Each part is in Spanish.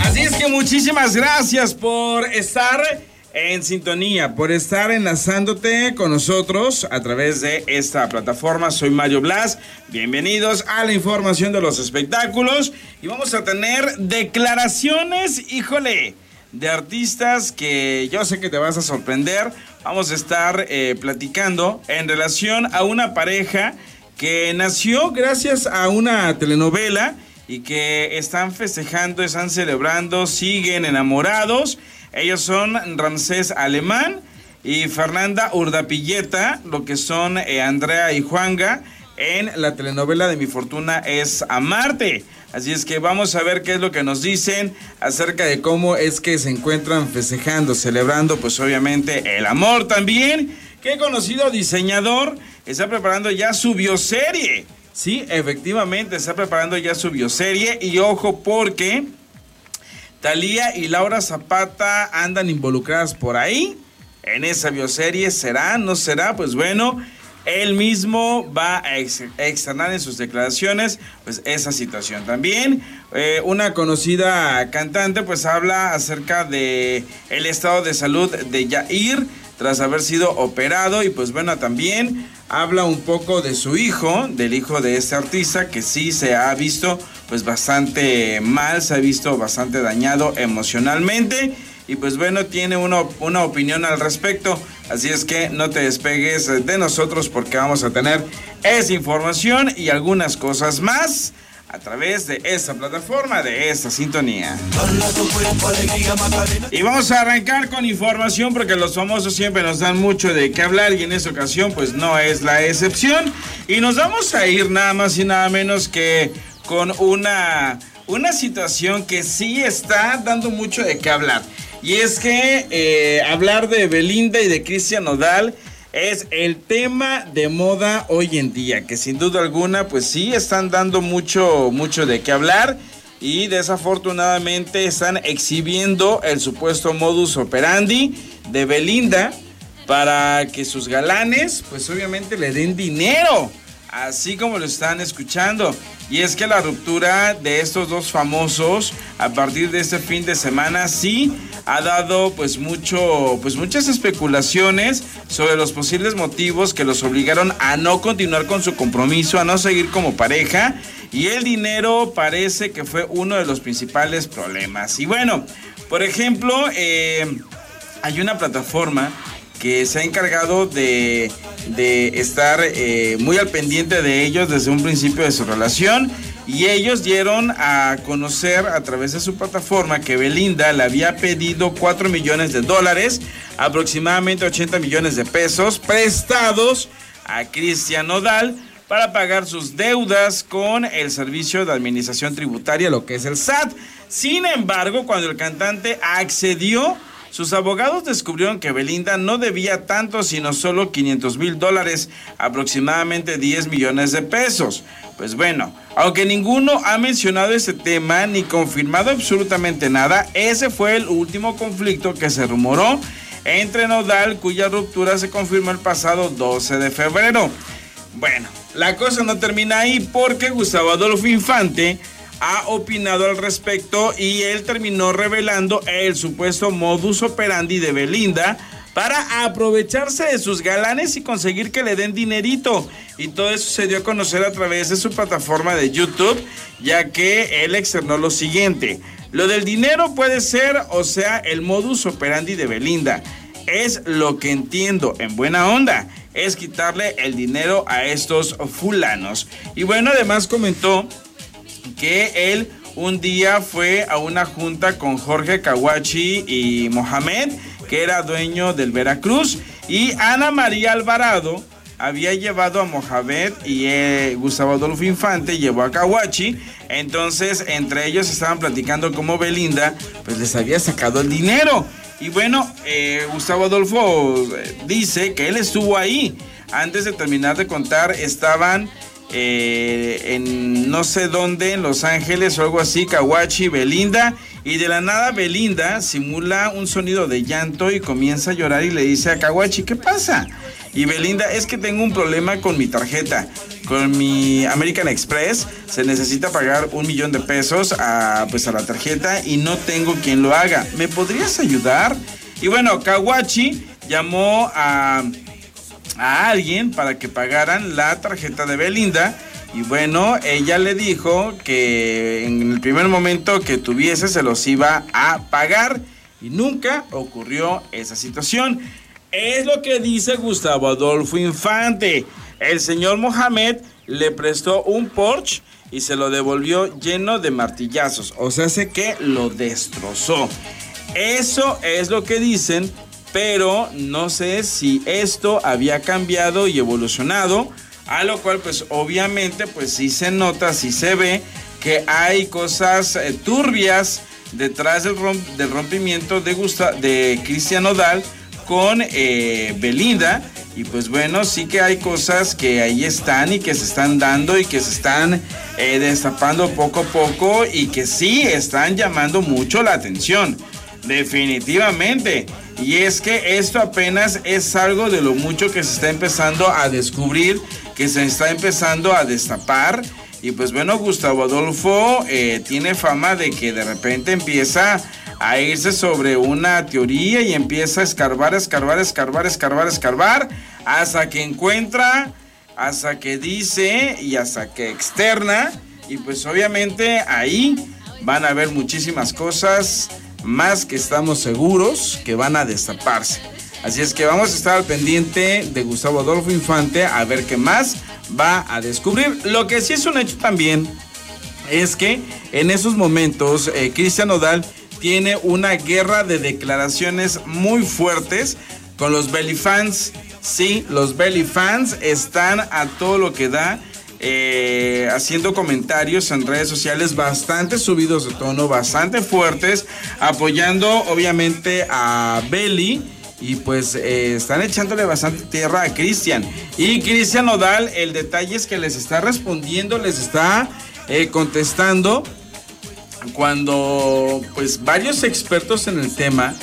Así es que muchísimas gracias por estar en sintonía, por estar enlazándote con nosotros a través de esta plataforma. Soy Mario Blas. Bienvenidos a la información de los espectáculos y vamos a tener declaraciones, híjole, de artistas que yo sé que te vas a sorprender. Vamos a estar eh, platicando en relación a una pareja que nació gracias a una telenovela y que están festejando, están celebrando, siguen enamorados ellos son Ramsés Alemán y Fernanda Urdapilleta, lo que son eh, Andrea y Juanga en la telenovela de Mi Fortuna es Amarte. Así es que vamos a ver qué es lo que nos dicen acerca de cómo es que se encuentran festejando, celebrando, pues obviamente el amor también. Qué conocido diseñador está preparando ya su bioserie. Sí, efectivamente, está preparando ya su bioserie. Y ojo porque Talía y Laura Zapata andan involucradas por ahí en esa bioserie. ¿Será? ¿No será? Pues bueno, él mismo va a externar en sus declaraciones pues esa situación. También eh, una conocida cantante pues habla acerca de el estado de salud de Yair tras haber sido operado y pues bueno también habla un poco de su hijo, del hijo de este artista que sí se ha visto pues bastante mal, se ha visto bastante dañado emocionalmente y pues bueno, tiene una, una opinión al respecto. Así es que no te despegues de nosotros porque vamos a tener esa información y algunas cosas más a través de esta plataforma, de esta sintonía. Y vamos a arrancar con información porque los famosos siempre nos dan mucho de qué hablar y en esta ocasión pues no es la excepción. Y nos vamos a ir nada más y nada menos que con una, una situación que sí está dando mucho de qué hablar. Y es que eh, hablar de Belinda y de Cristian Nodal es el tema de moda hoy en día, que sin duda alguna, pues sí están dando mucho, mucho de qué hablar y desafortunadamente están exhibiendo el supuesto modus operandi de Belinda para que sus galanes, pues obviamente le den dinero así como lo están escuchando. Y es que la ruptura de estos dos famosos a partir de este fin de semana sí ha dado pues mucho pues muchas especulaciones sobre los posibles motivos que los obligaron a no continuar con su compromiso, a no seguir como pareja y el dinero parece que fue uno de los principales problemas. Y bueno, por ejemplo, eh, hay una plataforma que se ha encargado de, estar eh, muy al pendiente de ellos desde un principio de su relación y ellos dieron a conocer a través de su plataforma que Belinda le había pedido 4 millones de dólares, aproximadamente 80 millones de pesos prestados a Cristian Nodal para pagar sus deudas con el Servicio de Administración Tributaria, lo que es el SAT. Sin embargo, cuando el cantante accedió, sus abogados descubrieron que Belinda no debía tanto, sino solo 500 mil dólares, aproximadamente 10 millones de pesos. Pues bueno, aunque ninguno ha mencionado ese tema ni confirmado absolutamente nada, ese fue el último conflicto que se rumoró entre Nodal, cuya ruptura se confirmó el pasado 12 de febrero. Bueno, la cosa no termina ahí porque Gustavo Adolfo Infante ha opinado al respecto y él terminó revelando el supuesto modus operandi de Belinda para aprovecharse de sus galanes y conseguir que le den dinerito. Y todo eso se dio a conocer a través de su plataforma de YouTube, ya que él externó lo siguiente. Lo del dinero puede ser, o sea, el modus operandi de Belinda. Es lo que entiendo en buena onda, es quitarle el dinero a estos fulanos. Y bueno, además comentó que él un día fue a una junta con Jorge Kawachi y Mohamed, que era dueño del Veracruz, y Ana María Alvarado había llevado a Mohamed y eh, Gustavo Adolfo Infante llevó a Kawachi. Entonces, entre ellos estaban platicando cómo Belinda pues les había sacado el dinero. Y bueno, eh, Gustavo Adolfo eh, dice que él estuvo ahí. Antes de terminar de contar, estaban eh, en no sé dónde, en Los Ángeles o algo así, Kawachi, Belinda, y de la nada Belinda simula un sonido de llanto y comienza a llorar y le dice a Kawachi, ¿qué pasa? Y Belinda, es que tengo un problema con mi tarjeta. Con mi American Express se necesita pagar un millón de pesos a, pues a la tarjeta y no tengo quien lo haga. ¿Me podrías ayudar? Y bueno, Kawachi llamó a, a alguien para que pagaran la tarjeta de Belinda. Y bueno, ella le dijo que en el primer momento que tuviese se los iba a pagar y nunca ocurrió esa situación. Es lo que dice Gustavo Adolfo Infante. El señor Mohamed le prestó un Porsche y se lo devolvió lleno de martillazos. O sea, sé que lo destrozó. Eso es lo que dicen, pero no sé si esto había cambiado y evolucionado. A lo cual, pues obviamente, pues sí se nota, sí se ve que hay cosas eh, turbias detrás del, rompimiento de, Gusta de Cristian Odal con eh, Belinda. Y pues bueno, sí que hay cosas que ahí están y que se están dando y que se están eh, destapando poco a poco y que sí están llamando mucho la atención. Definitivamente. Y es que esto apenas es algo de lo mucho que se está empezando a descubrir, que se está empezando a destapar. Y pues bueno, Gustavo Adolfo eh, tiene fama de que de repente empieza a irse sobre una teoría y empieza a escarbar, escarbar, escarbar, escarbar, escarbar, hasta que encuentra, hasta que dice y hasta que externa. Y pues obviamente ahí van a haber muchísimas cosas más que estamos seguros que van a destaparse. Así es que vamos a estar al pendiente de Gustavo Adolfo Infante a ver qué más va a descubrir. Lo que sí es un hecho también es que en esos momentos eh, Cristian Odal tiene una guerra de declaraciones muy fuertes con los belly fans. Sí, los belly fans están a todo lo que da. Eh, haciendo comentarios en redes sociales bastante subidos de tono, bastante fuertes, apoyando obviamente a Belly. Y pues eh, están echándole bastante tierra a Cristian. Y Cristian Nodal, el detalle es que les está respondiendo, les está eh, contestando cuando pues varios expertos en el tema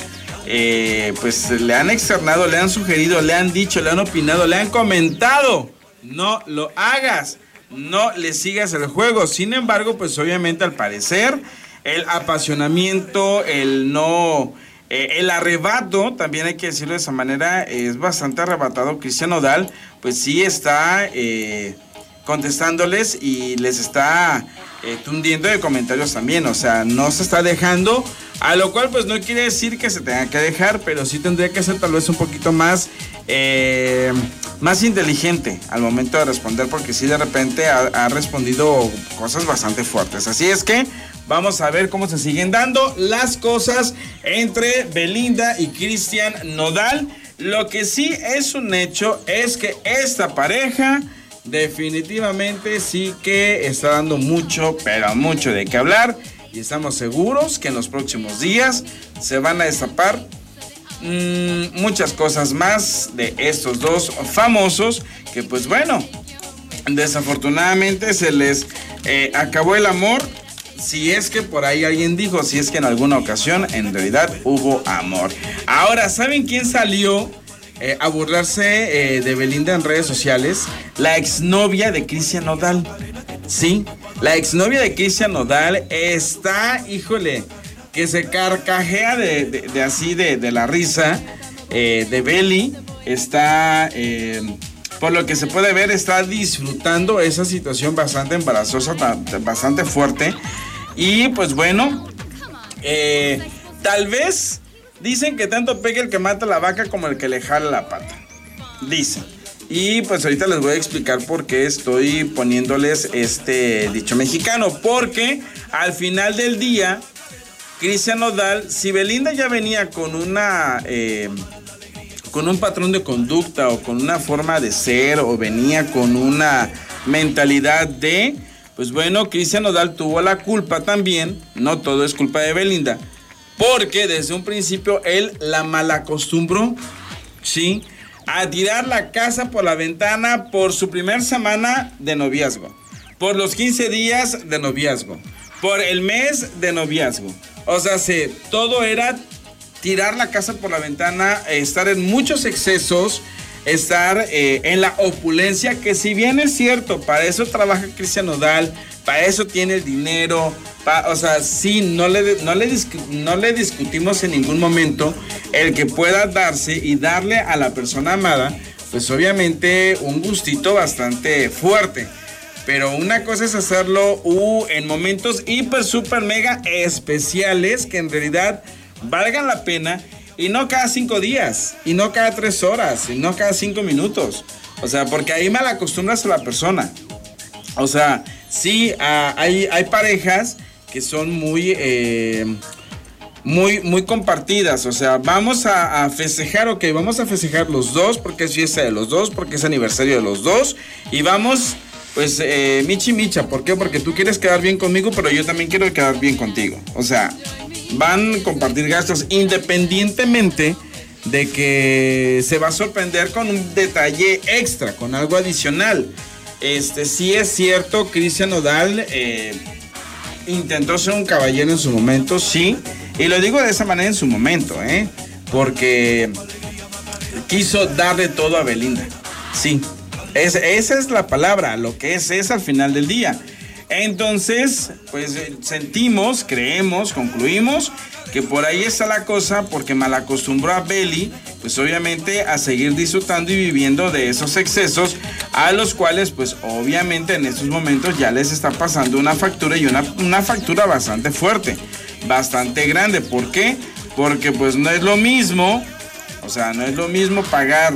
pues le han externado, le han sugerido, le han dicho, le han opinado, le han comentado, no lo hagas, no le sigas el juego. Sin embargo, pues obviamente al parecer el apasionamiento, el no, eh, el arrebato, también hay que decirlo de esa manera, es bastante arrebatado. Cristian Odal, pues sí está eh, contestándoles y les está eh, tundiendo de comentarios también, o sea, no se está dejando, a lo cual pues no quiere decir que se tenga que dejar, pero sí tendría que ser tal vez un poquito más, eh, más inteligente al momento de responder, porque sí de repente ha, respondido cosas bastante fuertes. Así es que vamos a ver cómo se siguen dando las cosas entre Belinda y Cristian Nodal. Lo que sí es un hecho es que esta pareja definitivamente sí que está dando mucho, pero mucho de qué hablar. Y estamos seguros que en los próximos días se van a destapar mm, muchas cosas más de estos dos famosos que pues bueno, desafortunadamente se les eh, acabó el amor. Si es que por ahí alguien dijo, si es que en alguna ocasión en realidad hubo amor. Ahora, ¿saben quién salió? Eh, a burlarse eh, de Belinda en redes sociales, la exnovia de Cristian Nodal. Sí, la exnovia de Cristian Nodal está, híjole, que se carcajea de, así, de, la risa eh, de Beli. Está, por lo que se puede ver, está disfrutando esa situación bastante embarazosa, bastante fuerte. Y pues bueno, tal vez Dicen que tanto pega el que mata la vaca como el que le jala la pata. Dicen. Y pues ahorita les voy a explicar por qué estoy poniéndoles este dicho mexicano. Porque al final del día, Cristian Nodal, si Belinda ya venía con una... Eh, con un patrón de conducta o con una forma de ser o venía con una mentalidad de, pues bueno, Cristian Nodal tuvo la culpa también, no todo es culpa de Belinda, porque desde un principio él la malacostumbró, ¿sí? A tirar la casa por la ventana por su primer semana de noviazgo, por los 15 días de noviazgo, por el mes de noviazgo. O sea, se, todo era tirar la casa por la ventana, estar en muchos excesos, estar eh, en la opulencia, que si bien es cierto, para eso trabaja Cristian Nodal, para eso tiene el dinero, o sea, sí, no le, no, le no le discutimos en ningún momento el que pueda darse y darle a la persona amada, pues obviamente un gustito bastante fuerte. Pero una cosa es hacerlo uh, en momentos hiper, super, mega especiales que en realidad valgan la pena y no cada cinco días, y no cada tres horas, y no cada cinco minutos. O sea, porque ahí mal acostumbras a la persona. O sea, sí, ah, hay, hay parejas que son muy, eh, muy, muy compartidas. O sea, vamos a, festejar, ok, vamos a festejar los dos porque es fiesta de los dos, porque es aniversario de los dos. Y vamos, pues, eh, michi micha. ¿Por qué? Porque tú quieres quedar bien conmigo, pero yo también quiero quedar bien contigo. O sea, van a compartir gastos independientemente de que se va a sorprender con un detalle extra, con algo adicional. Este sí es cierto, Cristian Odal eh, intentó ser un caballero en su momento, sí, y lo digo de esa manera en su momento, ¿eh? porque quiso darle todo a Belinda, sí. Esa es la palabra, lo que es es al final del día. Entonces, pues eh, sentimos, creemos, concluimos que por ahí está la cosa porque mal acostumbró a Belly, pues obviamente a seguir disfrutando y viviendo de esos excesos a los cuales pues obviamente en estos momentos ya les está pasando una factura y una, una factura bastante fuerte, bastante grande. ¿Por qué? Porque pues no es lo mismo, o sea, no es lo mismo pagar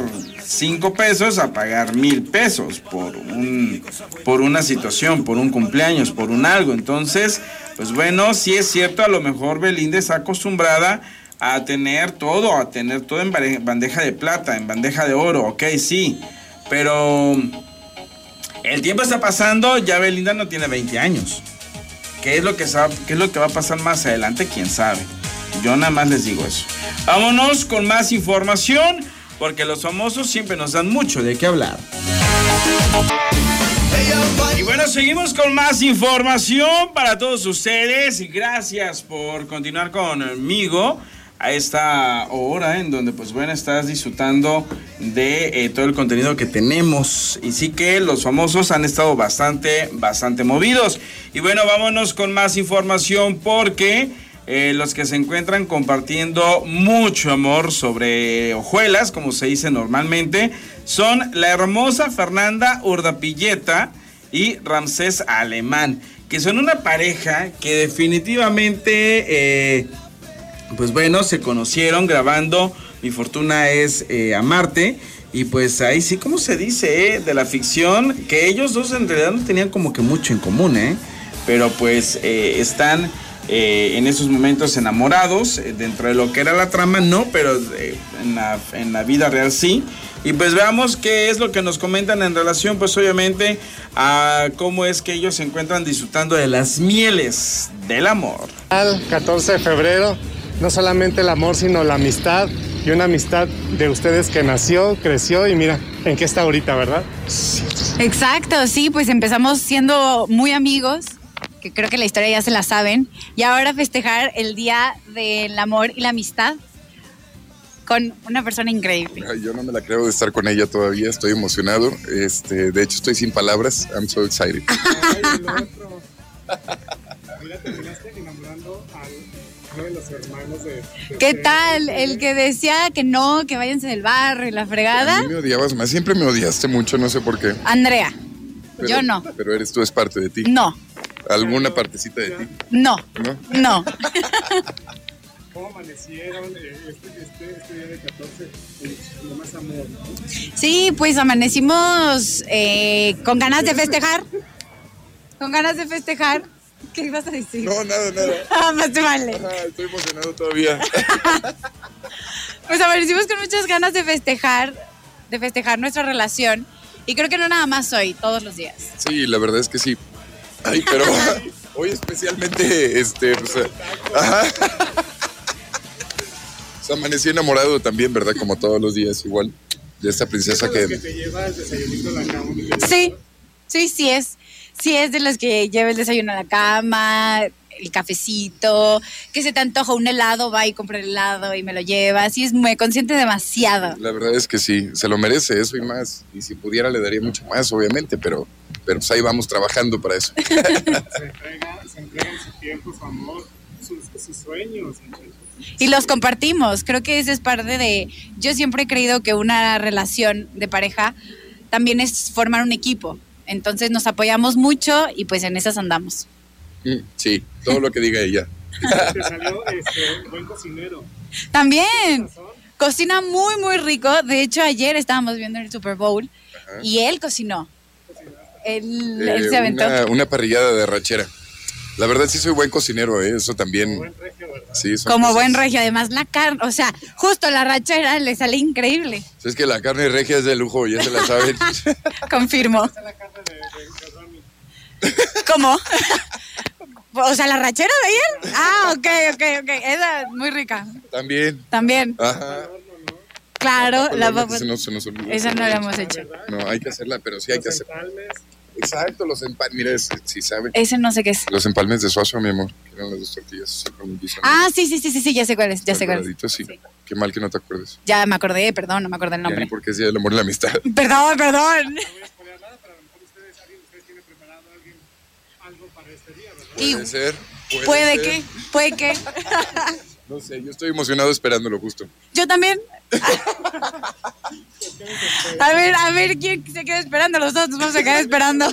5 pesos a pagar mil pesos por, un, por una situación, por un cumpleaños, por un algo. Entonces, pues bueno, sí es cierto, a lo mejor Belinda está acostumbrada a tener todo, a tener todo en bandeja de plata, en bandeja de oro, ok, sí, pero el tiempo está pasando, ya Belinda no tiene 20 años. ¿Qué es lo que, qué es lo que va a pasar más adelante? ¿Quién sabe? Yo nada más les digo eso. Vámonos con más información porque los famosos siempre nos dan mucho de qué hablar. Y bueno, seguimos con más información para todos ustedes. Y gracias por continuar conmigo a esta hora en donde pues bueno estás disfrutando de eh, todo el contenido que tenemos. Y sí que los famosos han estado bastante bastante movidos. Y bueno vámonos con más información porque eh, los que se encuentran compartiendo mucho amor sobre hojuelas, como se dice normalmente, son la hermosa Fernanda Urdapilleta y Ramsés Alemán, que son una pareja que definitivamente, eh, pues bueno, se conocieron grabando Mi Fortuna es eh, Amarte. Y pues ahí sí, como se dice, de la ficción, que ellos dos en realidad no tenían como que mucho en común, ¿eh? Pero pues están eh, en esos momentos enamorados, eh, dentro de lo que era la trama, no, pero eh, en, la, en, la, vida real sí. Y pues veamos qué es lo que nos comentan en relación, pues obviamente, a cómo es que ellos se encuentran disfrutando de las mieles del amor. El 14 de febrero, no solamente el amor, sino la amistad. Y una amistad de ustedes que nació, creció y mira en qué está ahorita, ¿verdad? Exacto, sí, pues empezamos siendo muy amigos que creo que la historia ya se la saben, y ahora festejar el Día del Amor y la Amistad con una persona increíble. Yo no me la creo de estar con ella todavía, estoy emocionado. Este, de hecho, estoy sin palabras. I'm so excited. ¿Qué tal? El que decía que no, que váyanse del bar y la fregada. A mí me odiabas más, siempre me odiaste mucho, no sé por qué. Andrea, yo no. Pero eres tú, es parte de ti. No, ¿Alguna partecita de ti? No. ¿No? ¿Cómo amanecieron eh, este, este, este, día de 14 con más amor? Sí, pues amanecimos eh, con ganas de festejar. Con ganas de festejar. ¿Qué ibas a decir? No, nada, nada. Ah, más te vale. estoy emocionado todavía. pues amanecimos con muchas ganas de festejar, de festejar nuestra relación. Y creo que no nada más hoy, todos los días. Sí, la verdad es que sí. Ay, pero hoy especialmente, este, pues, ajá. Se amanecí enamorado también, ¿verdad? Como todos los días, igual, de esta princesa que... que te lleva el desayunito a la cama? Sí, sí, sí es. Sí es de los que lleva el desayuno a la cama. El cafecito, que se te antoja un helado, va y compra el helado y me lo lleva. Así es, me consiente demasiado. La verdad es que sí, se lo merece eso y más. Y si pudiera le daría mucho más, obviamente, pero, pero pues ahí vamos trabajando para eso. Se entrega, se entrega su tiempo, su amor, sus, sus sueños. Y los compartimos. Creo que esa es parte de. Yo siempre he creído que una relación de pareja también es formar un equipo. Entonces nos apoyamos mucho y pues en esas andamos. Sí, todo lo que diga ella. Te salió este, buen cocinero. También. Cocina muy, muy rico. De hecho, ayer estábamos viendo el Super Bowl Ajá. y él cocinó. Él, él Eh, se aventó. una, una parrillada de rachera. La verdad sí soy buen cocinero, ¿eh? eso también. Buen regio, ¿verdad? Sí, Como cosas- buen regio. Además, la carne, o sea, justo la rachera le sale increíble. Es que la carne regia es de lujo, ya se la saben. Confirmo. ¿Cómo? o sea, la rachera de él. Ah, ok, ok, ok. Esa es muy rica. También. También. Ajá. Claro, la Papa, papa. se nos- se nos olvidó. Esa no la hemos hecho. No, hay que hacerla, pero sí hay que hacer. empalmes. Exacto, los empalmes. Mira, sí saben. Ese no sé qué es. Los empalmes de Suazo, mi amor. Que eran las dos tortillas. Ah, sí, sí, sí, sí, sí, ya sé cuál es, ya sé cuál es. Sí. Sí. Qué mal que no te acuerdes. Ya me acordé, perdón, no me acordé el Ya ni nombre. porque es Día del Amor y la Amistad. Perdón, perdón. No voy a spoilear nada, pero a lo mejor ustedes, alguien de ustedes tiene preparado alguien, algo para Puede ser. Puede, puede ser. que, puede que. No sé, yo estoy emocionado esperándolo justo. Yo también. A ver, a ver quién se queda esperando. Los dos nos vamos a quedar esperando.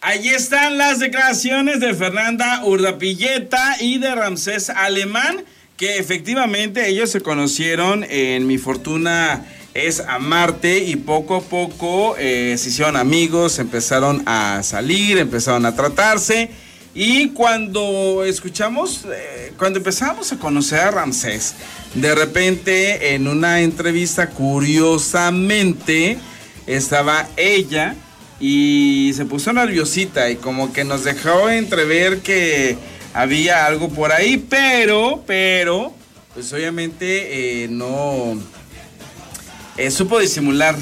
Allí están las declaraciones de Fernanda Urdapilleta y de Ramsés Alemán, que efectivamente ellos se conocieron en Mi Fortuna es Amarte y poco a poco eh, se hicieron amigos, empezaron a salir, empezaron a tratarse. Y cuando escuchamos, eh, cuando empezamos a conocer a Ramsés, de repente en una entrevista, curiosamente, estaba ella y se puso nerviosita y como que nos dejó entrever que había algo por ahí, pero, pero, pues obviamente eh, no eh, supo disimular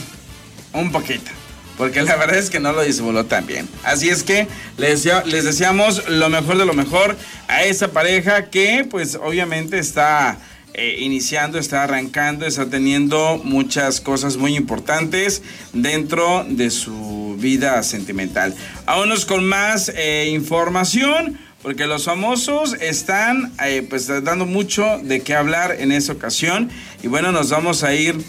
un poquito. Porque la verdad es que no lo disimuló tan bien. Así es que les, desea- les deseamos lo mejor de lo mejor a esa pareja que pues obviamente está eh, iniciando, está arrancando, está teniendo muchas cosas muy importantes dentro de su vida sentimental. Vámonos con más eh, información. Porque los famosos están eh, pues dando mucho de qué hablar en esa ocasión. Y bueno, nos vamos a ir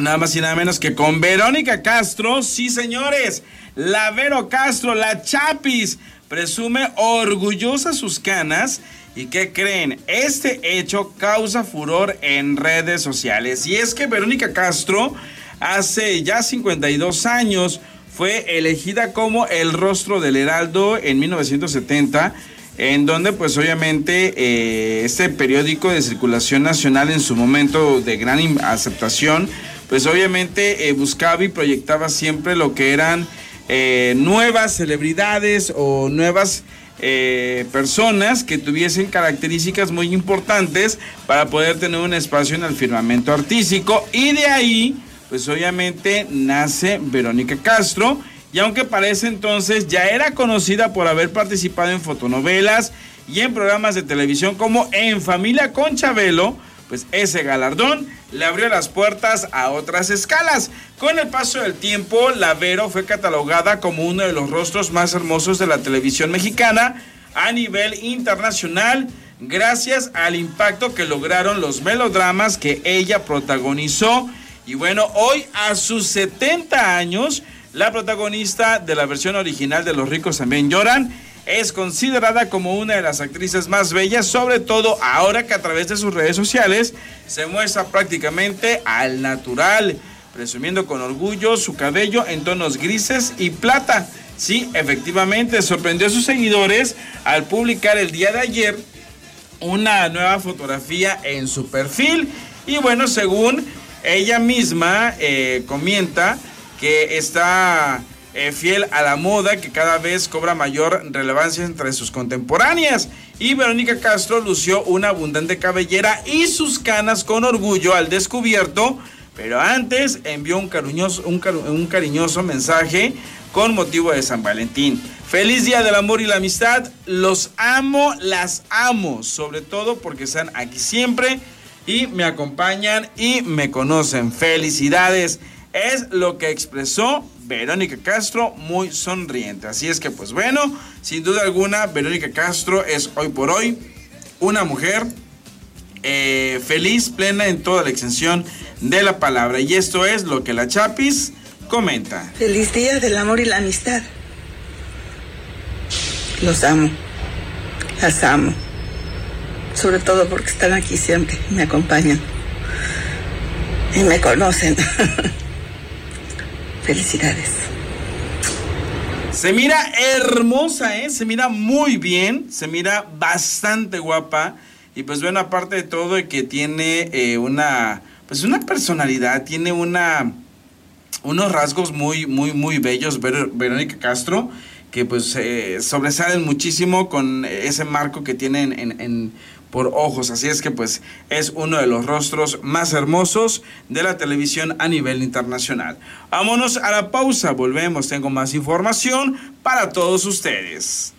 Nada más y nada menos que con Verónica Castro. Sí, señores. La Vero Castro, la Chapis, presume orgullosa sus canas. ¿Y qué creen? Este hecho causa furor en redes sociales. Y es que Verónica Castro, hace ya 52 años, fue elegida como el rostro del Heraldo en 1970 en donde pues obviamente eh, este periódico de circulación nacional en su momento de gran aceptación, pues obviamente eh, buscaba y proyectaba siempre lo que eran eh, nuevas celebridades o nuevas eh, personas que tuviesen características muy importantes para poder tener un espacio en el firmamento artístico. Y de ahí pues obviamente nace Verónica Castro. Y aunque para ese entonces ya era conocida por haber participado en fotonovelas y en programas de televisión como En Familia con Chabelo, pues ese galardón le abrió las puertas a otras escalas. Con el paso del tiempo, la Vero fue catalogada como uno de los rostros más hermosos de la televisión mexicana a nivel internacional gracias al impacto que lograron los melodramas que ella protagonizó. Y bueno, hoy a sus 70 años, la protagonista de la versión original de Los ricos también lloran es considerada como una de las actrices más bellas, sobre todo ahora que a través de sus redes sociales se muestra prácticamente al natural, presumiendo con orgullo su cabello en tonos grises y plata. Sí, efectivamente, sorprendió a sus seguidores al publicar el día de ayer una nueva fotografía en su perfil. Y bueno, según ella misma eh, comenta que está eh, fiel a la moda que cada vez cobra mayor relevancia entre sus contemporáneas. Y Verónica Castro lució una abundante cabellera y sus canas con orgullo al descubierto. Pero antes envió un cariñoso, mensaje con motivo de San Valentín. Feliz Día del Amor y la Amistad. Los amo, las amo, sobre todo porque están aquí siempre y me acompañan y me conocen. Felicidades. Es lo que expresó Verónica Castro muy sonriente. Así es que pues bueno, sin duda alguna, Verónica Castro es hoy por hoy una mujer eh, feliz, plena en toda la extensión de la palabra. Y esto es lo que la Chapis comenta. Feliz día del amor y la amistad. Los amo, las amo, sobre todo porque están aquí siempre, me acompañan y me conocen. Felicidades. Se mira hermosa, ¿eh? Se mira muy bien, se mira bastante guapa. Y pues bueno, aparte de todo, que tiene eh, una, pues una personalidad, tiene una, unos rasgos muy, muy, muy bellos, Verónica Castro que pues eh, sobresalen muchísimo con ese marco que tienen en, por ojos. Así es que pues es uno de los rostros más hermosos de la televisión a nivel internacional. Vámonos a la pausa, volvemos, tengo más información para todos ustedes.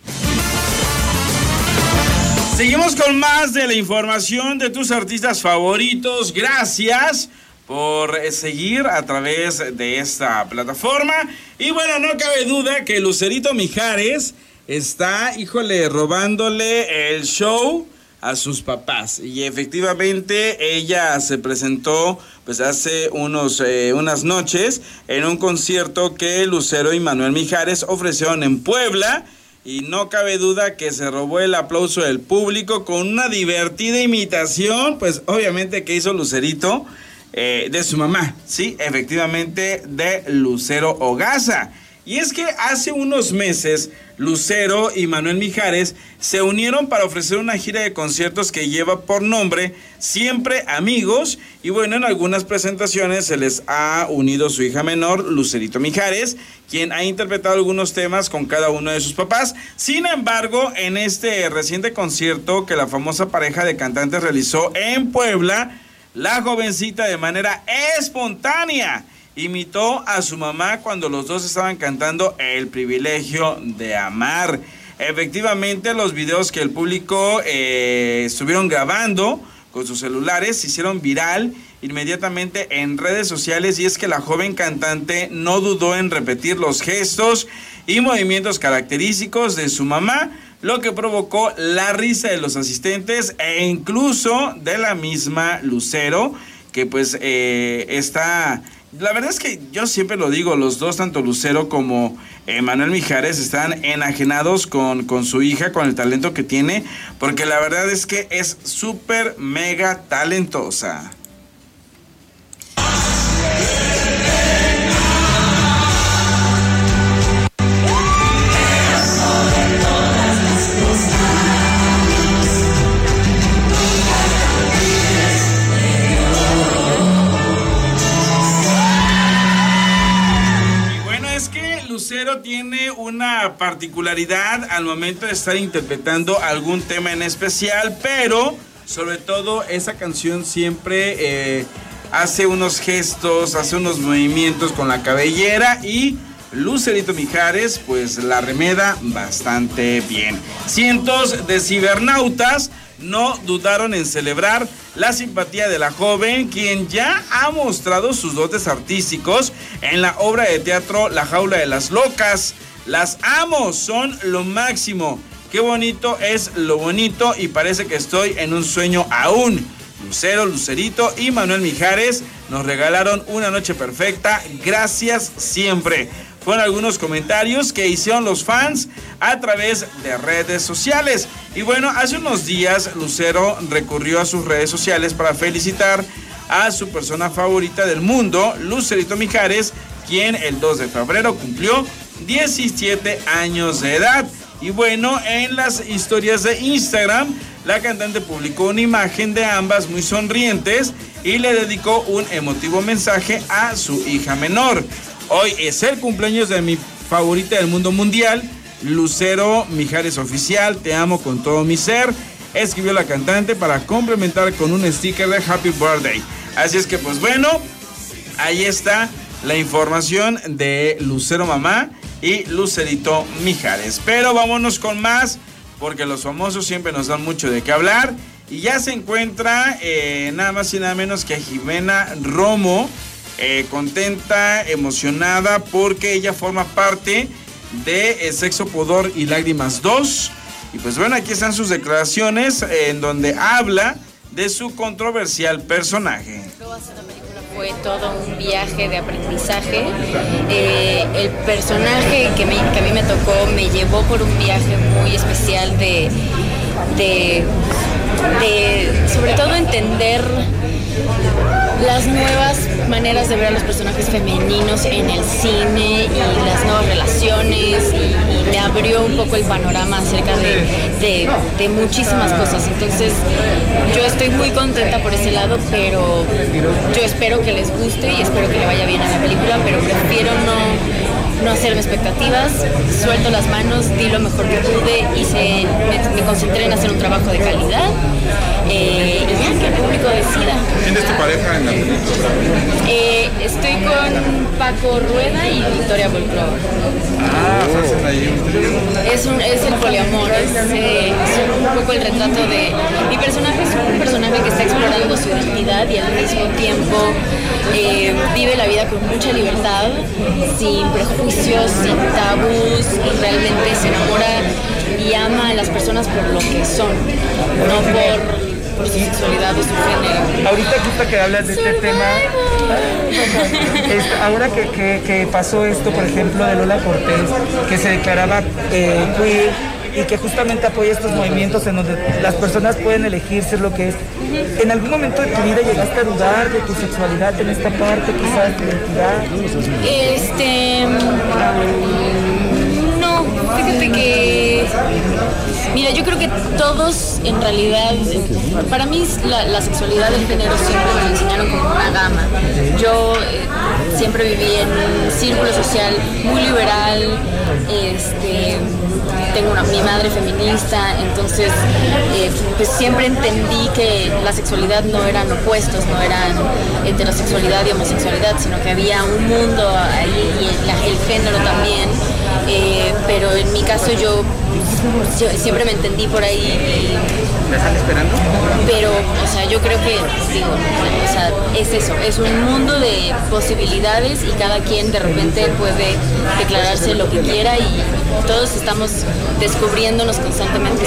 Seguimos con más de la información de tus artistas favoritos. Gracias por eh, seguir a través de esta plataforma. Y bueno, no cabe duda que Lucerito Mijares está, híjole, robándole el show a sus papás. Y efectivamente ella se presentó pues hace unos, eh, unas noches en un concierto que Lucero y Manuel Mijares ofrecieron en Puebla. Y no cabe duda que se robó el aplauso del público con una divertida imitación, pues obviamente que hizo Lucerito eh, de su mamá, sí, efectivamente, de Lucero Hogaza. Y es que hace unos meses Lucero y Manuel Mijares se unieron para ofrecer una gira de conciertos que lleva por nombre Siempre Amigos y bueno, en algunas presentaciones se les ha unido su hija menor, Lucerito Mijares, quien ha interpretado algunos temas con cada uno de sus papás. Sin embargo, en este reciente concierto que la famosa pareja de cantantes realizó en Puebla, la jovencita de manera espontánea imitó a su mamá cuando los dos estaban cantando El privilegio de amar. Efectivamente, los videos que el público eh, estuvieron grabando con sus celulares se hicieron viral inmediatamente en redes sociales y es que la joven cantante no dudó en repetir los gestos y movimientos característicos de su mamá lo que provocó la risa de los asistentes e incluso de la misma Lucero, que pues eh, está... La verdad es que yo siempre lo digo, los dos, tanto Lucero como Manuel Mijares, están enajenados con, con su hija, con el talento que tiene, porque la verdad es que es súper mega talentosa. Tiene una particularidad al momento de estar interpretando algún tema en especial, pero sobre todo esa canción siempre eh, hace unos gestos, hace unos movimientos con la cabellera y Lucerito Mijares pues la remeda bastante bien. Cientos de cibernautas no dudaron en celebrar la simpatía de la joven, quien ya ha mostrado sus dotes artísticos en la obra de teatro La jaula de las locas. Las amo, son lo máximo. Qué bonito es lo bonito y parece que estoy en un sueño aún. Lucero, Lucerito y Manuel Mijares nos regalaron una noche perfecta. Gracias siempre fueron algunos comentarios que hicieron los fans a través de redes sociales. Y bueno, hace unos días Lucero recurrió a sus redes sociales para felicitar a su persona favorita del mundo, Lucerito Mijares, quien el 2 de febrero cumplió 17 años de edad. Y bueno, en las historias de Instagram, la cantante publicó una imagen de ambas muy sonrientes y le dedicó un emotivo mensaje a su hija menor. Hoy es el cumpleaños de mi favorita del mundo mundial, Lucero Mijares Oficial, te amo con todo mi ser. Escribió la cantante para complementar con un sticker de Happy Birthday. Así es que pues bueno, ahí está la información de Lucero Mamá y Lucerito Mijares. Pero vámonos con más, porque los famosos siempre nos dan mucho de qué hablar. Y ya se encuentra eh, nada más y nada menos que Jimena Romo, eh, contenta, emocionada, porque ella forma parte de Sexo, Pudor y Lágrimas 2. Y pues bueno, aquí están sus declaraciones eh, en donde habla de su controversial personaje. Fue todo un viaje de aprendizaje. el personaje que, a mí me tocó me llevó por un viaje muy especial de de sobre todo entender las nuevas maneras de ver a los personajes femeninos en el cine y las nuevas relaciones y, me abrió un poco el panorama acerca de, de, muchísimas cosas. Entonces yo estoy muy contenta por ese lado, pero yo espero que les guste y espero que le vaya bien a la película, pero prefiero no no hacerme expectativas, suelto las manos, di lo mejor que pude, hice, me, concentré en hacer un trabajo de calidad eh, y ya que el público decida. ¿Tienes tu pareja en la película? Eh, estoy con Paco Rueda y Victoria Volclova. Ah, es, un, es el poliamor, es, eh, es, un poco el retrato de... Mi personaje es un personaje que está explorando su identidad y al mismo tiempo eh, vive la vida con mucha libertad, sin prejuicios, sin tabús y realmente se enamora y ama a las personas por lo que son, no por por su sexualidad o su género. Ahorita justo que hablas de este tema, ahora que, pasó esto, por ejemplo, de Lola Cortés, que se declaraba eh, queer y que justamente apoya estos movimientos en donde las personas pueden elegir ser lo que es. ¿En algún momento de tu vida llegaste a dudar de tu sexualidad en esta parte, quizás tu identidad? Este. No, fíjate que. Mira, yo creo que todos en realidad, para mí la, sexualidad del género siempre me enseñaron como una gama. Yo eh, siempre viví en un círculo social muy liberal, este, tengo una, mi madre feminista, entonces eh, pues siempre entendí que la sexualidad no eran opuestos, no eran heterosexualidad y homosexualidad, sino que había un mundo ahí y el, género también. Eh, pero en mi caso yo, siempre me entendí por ahí. ¿Me están esperando? Pero, o sea, yo creo que, digo, o sea, es eso, es un mundo de posibilidades y cada quien de repente puede declararse lo que quiera y todos estamos descubriéndonos constantemente.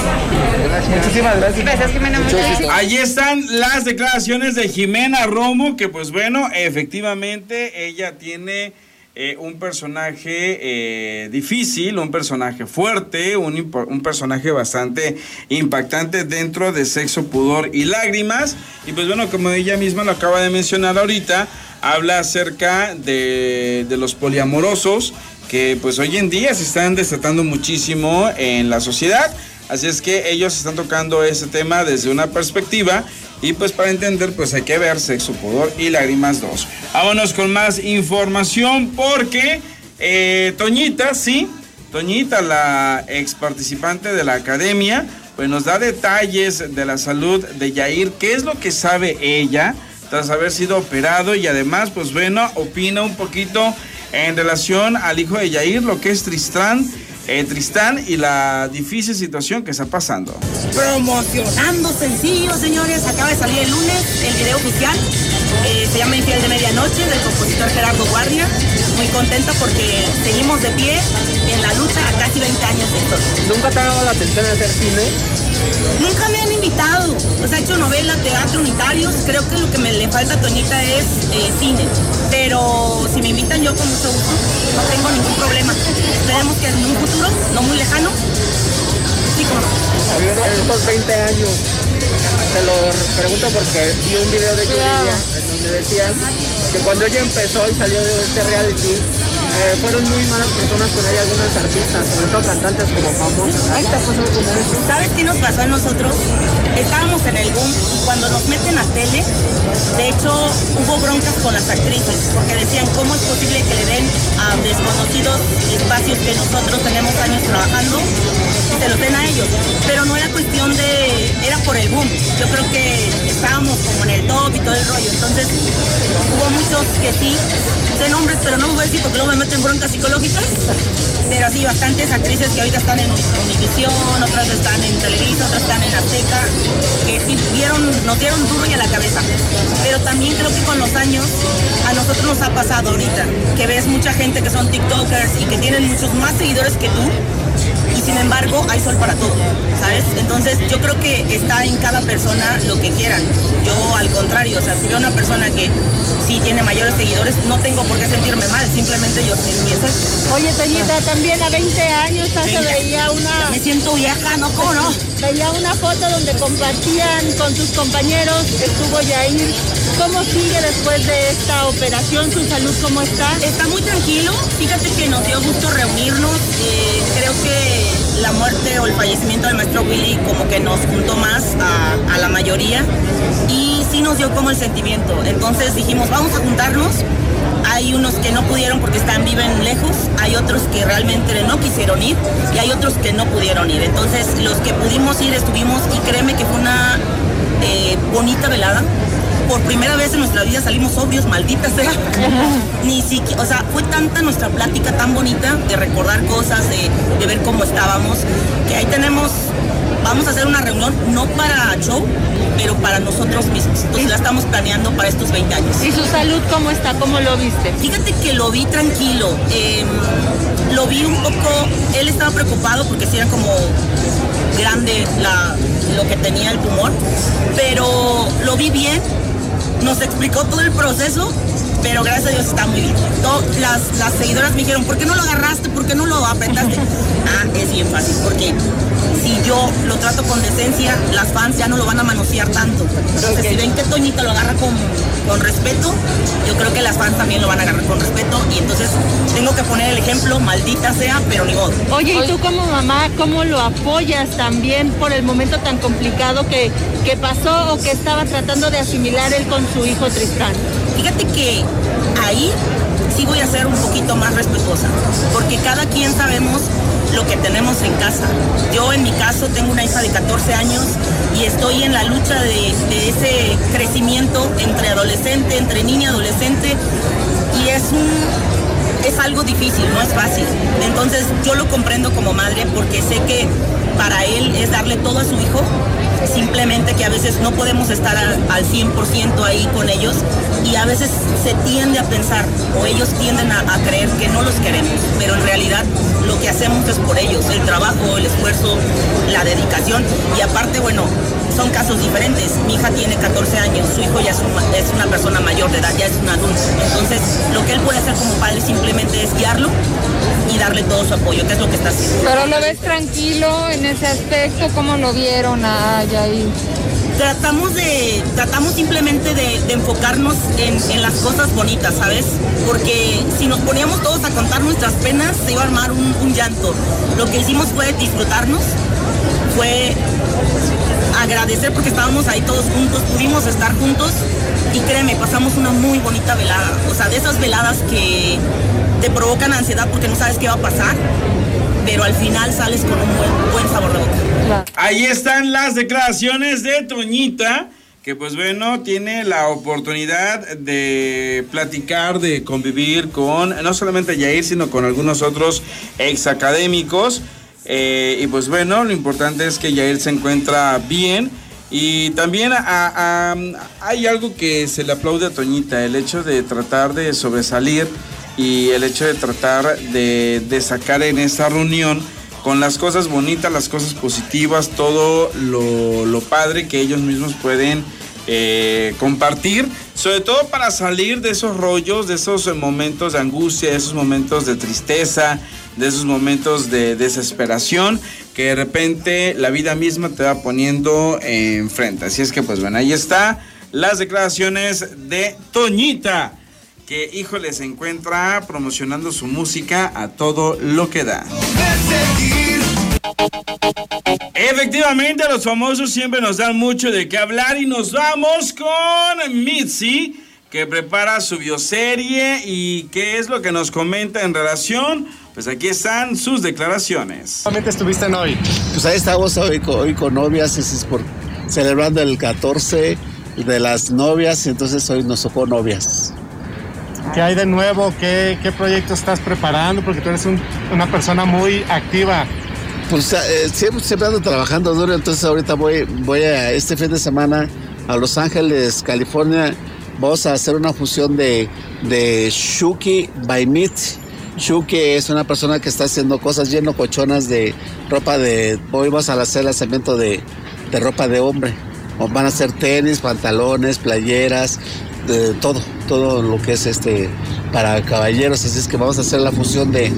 Muchísimas gracias. Ahí están las declaraciones de Jimena Romo, que pues bueno, efectivamente ella tiene eh, un personaje eh, difícil, un personaje fuerte, un, un, personaje bastante impactante dentro de Sexo, Pudor y Lágrimas. Y pues bueno, como ella misma lo acaba de mencionar ahorita, habla acerca de, de los poliamorosos que pues hoy en día se están desatando muchísimo en la sociedad. Así es que ellos están tocando ese tema desde una perspectiva y pues para entender pues hay que ver Sexo, Pudor y Lágrimas 2. Vámonos con más información porque eh, Toñita, sí, Toñita, la ex participante de la academia, pues nos da detalles de la salud de Yair, qué es lo que sabe ella tras haber sido operado y además pues bueno, opina un poquito en relación al hijo de Yair, lo que es Tristán, eh, Tristán y la difícil situación que está pasando. Promocionando sencillo, señores, acaba de salir el lunes el video oficial. Eh, se llama Infiel de Medianoche del compositor Gerardo Guardia. Muy contenta porque seguimos de pie en la lucha a casi 20 años de esto. ¿Nunca te ha dado la atención de hacer cine? Nunca me han invitado. O sea, he hecho novela, teatro, unitarios. Creo que lo que me le falta a Toñita es eh, cine. Pero si me invitan yo con mucho gusto, no tengo ningún problema. Esperemos que en un futuro, no muy lejano, sí como Estos 20 años, te lo pregunto porque vi un video de Yuridia en donde decías que cuando ella empezó y salió de este reality, eh, fueron muy malas personas con ella, algunas artistas, sobre todo cantantes como famosos. ¿Sabes qué nos pasó a nosotros? Estábamos en el boom y cuando nos meten a tele, de hecho hubo broncas con las actrices, porque decían, ¿cómo es posible que le den a desconocidos espacios que nosotros tenemos años trabajando? y se los den a ellos. Pero no era cuestión de, era por el boom. Yo creo que estábamos como en el top y todo el rollo. Entonces hubo muchos que sí, sé nombres, pero no voy a decir porque luego me meten broncas psicológicas. Pero sí, bastantes actrices que ahorita están en Univisión, otras están en Televisa, otras están en Azteca, que nos dieron duro y a la cabeza. Pero también creo que con los años a nosotros nos ha pasado ahorita, que ves mucha gente que son TikTokers y que tienen muchos más seguidores que tú sin embargo hay sol para todo, ¿sabes? Entonces yo creo que está en cada persona lo que quieran. Yo al contrario, o sea, si veo una persona que sí tiene mayores seguidores, no tengo por qué sentirme mal, simplemente yo soy mi Oye, Toñita, también a 20 años hace veía una... Me siento vieja, ¿no? ¿Cómo no? Veía una foto donde compartían con sus compañeros, estuvo Yair. ¿Cómo sigue después de esta operación? ¿Su salud cómo está? Está muy tranquilo. Fíjate que nos dio gusto reunirnos. Eh, creo que la muerte o el fallecimiento del maestro Willy como que nos juntó más a, la mayoría y sí nos dio como el sentimiento. Entonces dijimos, vamos a juntarnos hay unos que no pudieron porque están viven lejos, hay otros que realmente no quisieron ir y hay otros que no pudieron ir. Entonces los que pudimos ir estuvimos y créeme que fue una eh, bonita velada. Por primera vez en nuestra vida salimos sobrios, malditas sea. Ni siquiera, o sea, fue tanta nuestra plática tan bonita de recordar cosas, de, de ver cómo estábamos, que ahí tenemos vamos a hacer una reunión no para show, pero para nosotros mismos. Entonces la estamos planeando para estos 20 años. ¿Y su salud cómo está? ¿Cómo lo viste? Fíjate que lo vi tranquilo. Em, lo vi un poco, él estaba preocupado porque si era como grande lo que tenía el tumor, pero lo vi bien, nos explicó todo el proceso pero gracias a Dios está muy bien. las, las seguidoras me dijeron, ¿por qué no lo agarraste? ¿Por qué no lo apretaste? ah, es bien fácil, porque si yo lo trato con decencia, las fans ya no lo van a manosear tanto. Entonces, si ven que Toñita lo agarra con, con respeto, yo creo que las fans también lo van a agarrar con respeto. Y entonces tengo que poner el ejemplo, maldita sea, pero ni modo. Oye, ¿y tú como mamá, cómo lo apoyas también por el momento tan complicado que, que pasó o que estaba tratando de asimilar él con su hijo Tristán? Fíjate que ahí sí voy a ser un poquito más respetuosa, porque cada quien sabemos lo que tenemos en casa. Yo en mi caso tengo una hija de 14 años y estoy en la lucha de, ese crecimiento entre adolescente, entre niña y adolescente y es un es algo difícil, no es fácil. Entonces yo lo comprendo como madre porque sé que para él es darle todo a su hijo simplemente que a veces no podemos estar al, 100% ahí con ellos y a veces se tiende a pensar o ellos tienden a, a, creer que no los queremos, pero en realidad lo que hacemos es por ellos, el trabajo, el esfuerzo, la dedicación y aparte, bueno, son casos diferentes. Mi hija tiene 14 años, su hijo ya es una, es una persona mayor de edad, ya es un adulto. Entonces, lo que él puede hacer como padre simplemente es guiarlo y darle todo su apoyo, que es lo que está haciendo. Pero lo ves tranquilo en ese aspecto, ¿cómo lo vieron a Yair? Tratamos de, tratamos simplemente de, enfocarnos en, las cosas bonitas, ¿sabes? Porque si nos poníamos todos a contar nuestras penas, se iba a armar un, un llanto. Lo que hicimos fue disfrutarnos, fue agradecer porque estábamos ahí todos juntos, pudimos estar juntos y créeme, pasamos una muy bonita velada. O sea, de esas veladas que te provocan ansiedad porque no sabes qué va a pasar, pero al final sales con un buen, buen sabor de boca. Ahí están las declaraciones de Toñita que pues bueno, tiene la oportunidad de platicar, de convivir con no solamente Yair, sino con algunos otros ex académicos. Eh, y pues bueno, lo importante es que Yair se encuentra bien. Y también hay algo que se le aplaude a Toñita, el hecho de tratar de sobresalir y el hecho de tratar de, sacar en esta reunión con las cosas bonitas, las cosas positivas, todo lo, padre que ellos mismos pueden eh, compartir, sobre todo para salir de esos rollos, de esos momentos de angustia, de esos momentos de tristeza, de esos momentos de desesperación que de repente la vida misma te va poniendo enfrente. Así es que pues bueno, ahí está las declaraciones de Toñita, que híjole se encuentra promocionando su música a todo lo que da. Efectivamente, los famosos siempre nos dan mucho de qué hablar y nos vamos con Mitzi, que prepara su bioserie y qué es lo que nos comenta en relación pues aquí están sus declaraciones. ¿Cómo estuviste en hoy? Pues ahí estamos hoy, hoy con novias, es por celebrando el 14 de las novias y entonces hoy nos tocó novias. ¿Qué hay de nuevo? ¿Qué, qué proyecto estás preparando? Porque tú eres un- una persona muy activa. Pues eh, siempre, ando trabajando duro, entonces ahorita voy, voy a este fin de semana a Los Ángeles, California. Vamos a hacer una fusión de, de Shuki by Meat. Shuki es una persona que está haciendo cosas lleno cochonas de ropa de... Hoy vamos a hacer lanzamiento de, de ropa de hombre. Van a hacer tenis, pantalones, playeras, todo, todo lo que es este para caballeros. Así es que vamos a hacer la fusión de,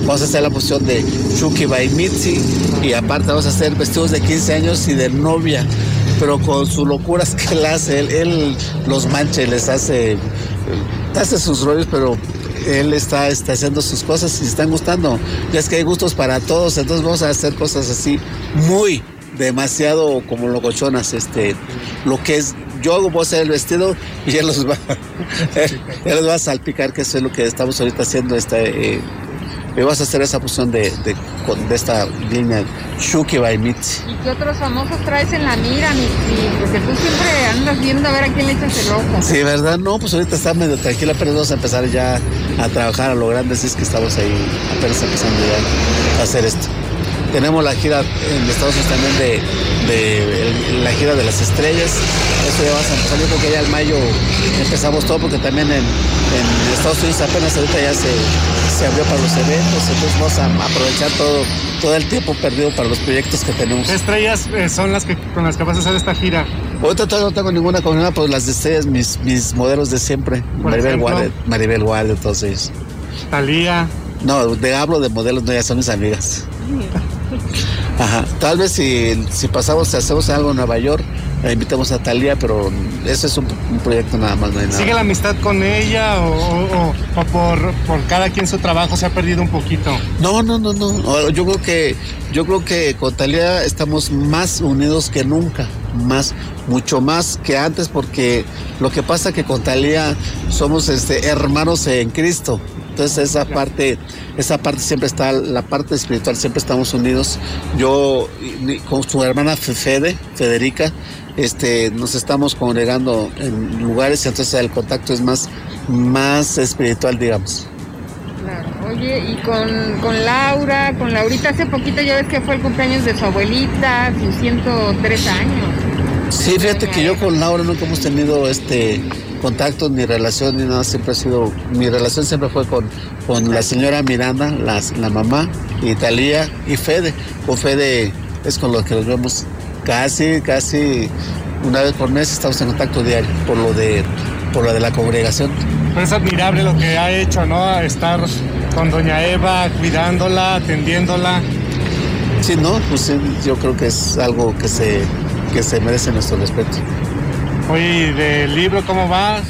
vamos a hacer la fusión de Shuki by Mitzi y aparte vamos a hacer vestidos de 15 años y de novia, pero con sus locuras que él hace, él, él los mancha y les hace, hace sus rollos, pero él está, está haciendo sus cosas y están gustando. Ya es que hay gustos para todos, entonces vamos a hacer cosas así muy demasiado como locochonas, este, lo que es, yo voy a hacer el vestido y él los va, él, él los va a salpicar, que eso es lo que estamos ahorita haciendo, este, eh, y vas a hacer esa fusión de, de, esta línea Shuki by Mitzi. ¿Y qué otros famosos traes en la mira, mi, mi- Porque tú siempre andas viendo a ver a quién le echas el ojo. Sí, ¿verdad? No, pues ahorita está medio tranquila, pero vamos a empezar ya a trabajar a lo grande, así es que estamos ahí apenas empezando ya a hacer esto. Tenemos la gira en Estados Unidos también de, la gira de las estrellas. Eso ya vamos a empezar, yo creo que ya en mayo empezamos todo, porque también en, en Estados Unidos apenas ahorita ya se, se abrió para los eventos, entonces vamos a aprovechar todo, todo el tiempo perdido para los proyectos que tenemos. ¿Qué estrellas eh, son las que con las que vas a hacer esta gira? Ahorita todavía no tengo ninguna con pues las de estrellas, mis, mis modelos de siempre. Maribel. Guardia, Maribel Guardia, todos ellos. Talía. No, de hablo de modelos, no, ya son mis amigas. Ajá. Tal vez si, si pasamos, si hacemos algo en Nueva York, la invitamos a Talía, pero ese es un, un proyecto nada más, no hay nada. ¿Sigue la amistad con ella o, o- o- o por, por cada quien su trabajo se ha perdido un poquito? No, no, no, no. Yo creo que, yo creo que con Talía estamos más unidos que nunca, más, mucho más que antes, porque lo que pasa que con Talía somos este hermanos en Cristo. Entonces esa parte, esa parte siempre está, la parte espiritual siempre estamos unidos. Yo con su hermana Fe- Fede, Federica, este, nos estamos congregando en lugares, entonces el contacto es más, más espiritual, digamos. Claro. Oye, y con, con Laura, con Laurita, hace poquito ya ves que fue el cumpleaños de su abuelita, sus 103 años. Sí, fíjate que yo con Laura nunca hemos tenido este contacto ni relación ni nada, siempre ha sido, mi relación siempre fue con, con la señora Miranda, la, la mamá, y Talía y Fede. Con Fede es con los que nos vemos casi, casi una vez por mes estamos en contacto diario por lo de, por lo de la congregación. Es admirable lo que ha hecho, ¿no? Estar con doña Eva, cuidándola, atendiéndola. Sí, no, pues sí, yo creo que es algo que se, que se merece nuestro respeto. Oye, ¿y del libro cómo va?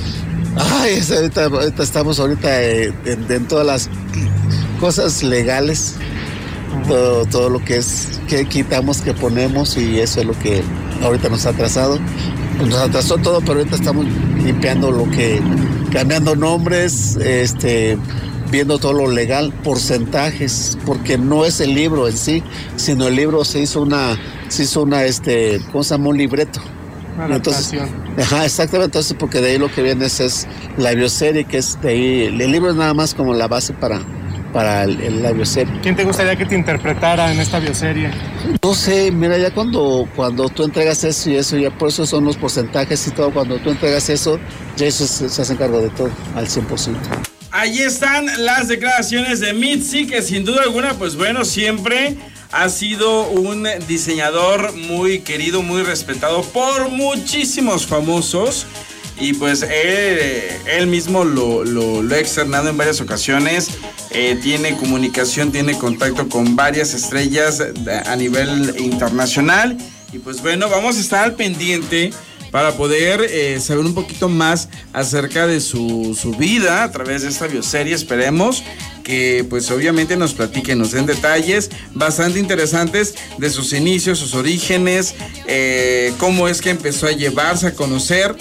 Ay, ahorita, ahorita estamos ahorita eh, en, en todas las cosas legales, todo, todo lo que es, que quitamos, que ponemos y eso es lo que ahorita nos ha atrasado. Nos atrasó todo, pero ahorita estamos limpiando lo que, cambiando nombres, este, viendo todo lo legal, porcentajes, porque no es el libro en sí, sino el libro se hizo una, se hizo una, este, ¿cómo se llama? Un libreto. Una Entonces. Ajá, exactamente. Entonces, porque de ahí lo que viene es, es la bioserie, que es de ahí. El libro es nada más como la base para, para el- el- la bioserie. ¿Quién te gustaría que te interpretara en esta bioserie? No sé, mira, ya cuando, cuando tú entregas eso y eso, ya por eso son los porcentajes y todo. Cuando tú entregas eso, ya eso se, se hace cargo de todo, al 100%. Ahí están las declaraciones de Mitzi, que sin duda alguna, pues bueno, siempre ha sido un diseñador muy querido, muy respetado por muchísimos famosos. Y pues él, él mismo lo, lo- ha externado en varias ocasiones. Eh, tiene comunicación, tiene contacto con varias estrellas a nivel internacional. Y pues bueno, vamos a estar al pendiente para poder eh, saber un poquito más acerca de su, su vida a través de esta bioserie. Esperemos que pues obviamente nos platiquen, nos den detalles bastante interesantes de sus inicios, sus orígenes, eh, cómo es que empezó a llevarse a conocer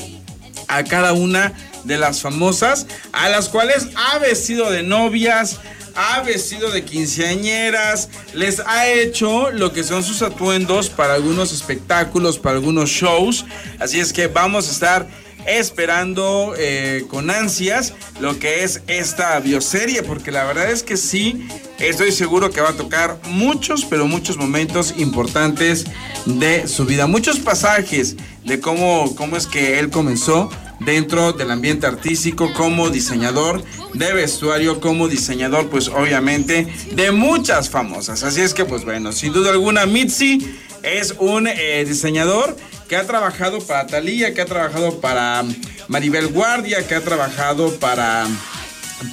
a cada una de las famosas, a las cuales ha vestido de novias, ha vestido de quinceañeras, les ha hecho lo que son sus atuendos para algunos espectáculos, para algunos shows. Así es que vamos a estar esperando eh, con ansias lo que es esta bioserie, porque la verdad es que sí, estoy seguro que va a tocar muchos, pero muchos momentos importantes de su vida, muchos pasajes de cómo, cómo es que él comenzó dentro del ambiente artístico como diseñador de vestuario, como diseñador pues obviamente de muchas famosas. Así es que pues bueno, sin duda alguna Mitzi es un eh, diseñador que ha trabajado para Talía, que ha trabajado para Maribel Guardia, que ha trabajado para,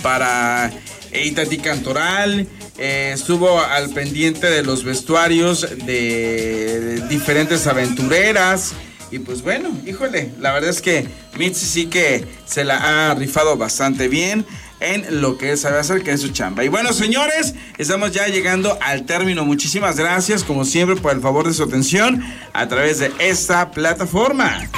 para Itati Cantoral. Eh, estuvo al pendiente de los vestuarios de, diferentes aventureras. Y pues bueno, híjole, la verdad es que Mitzi sí que se la ha rifado bastante bien en lo que sabe hacer, que es su chamba. Y bueno, señores, estamos ya llegando al término. Muchísimas gracias, como siempre, por el favor de su atención a través de esta plataforma.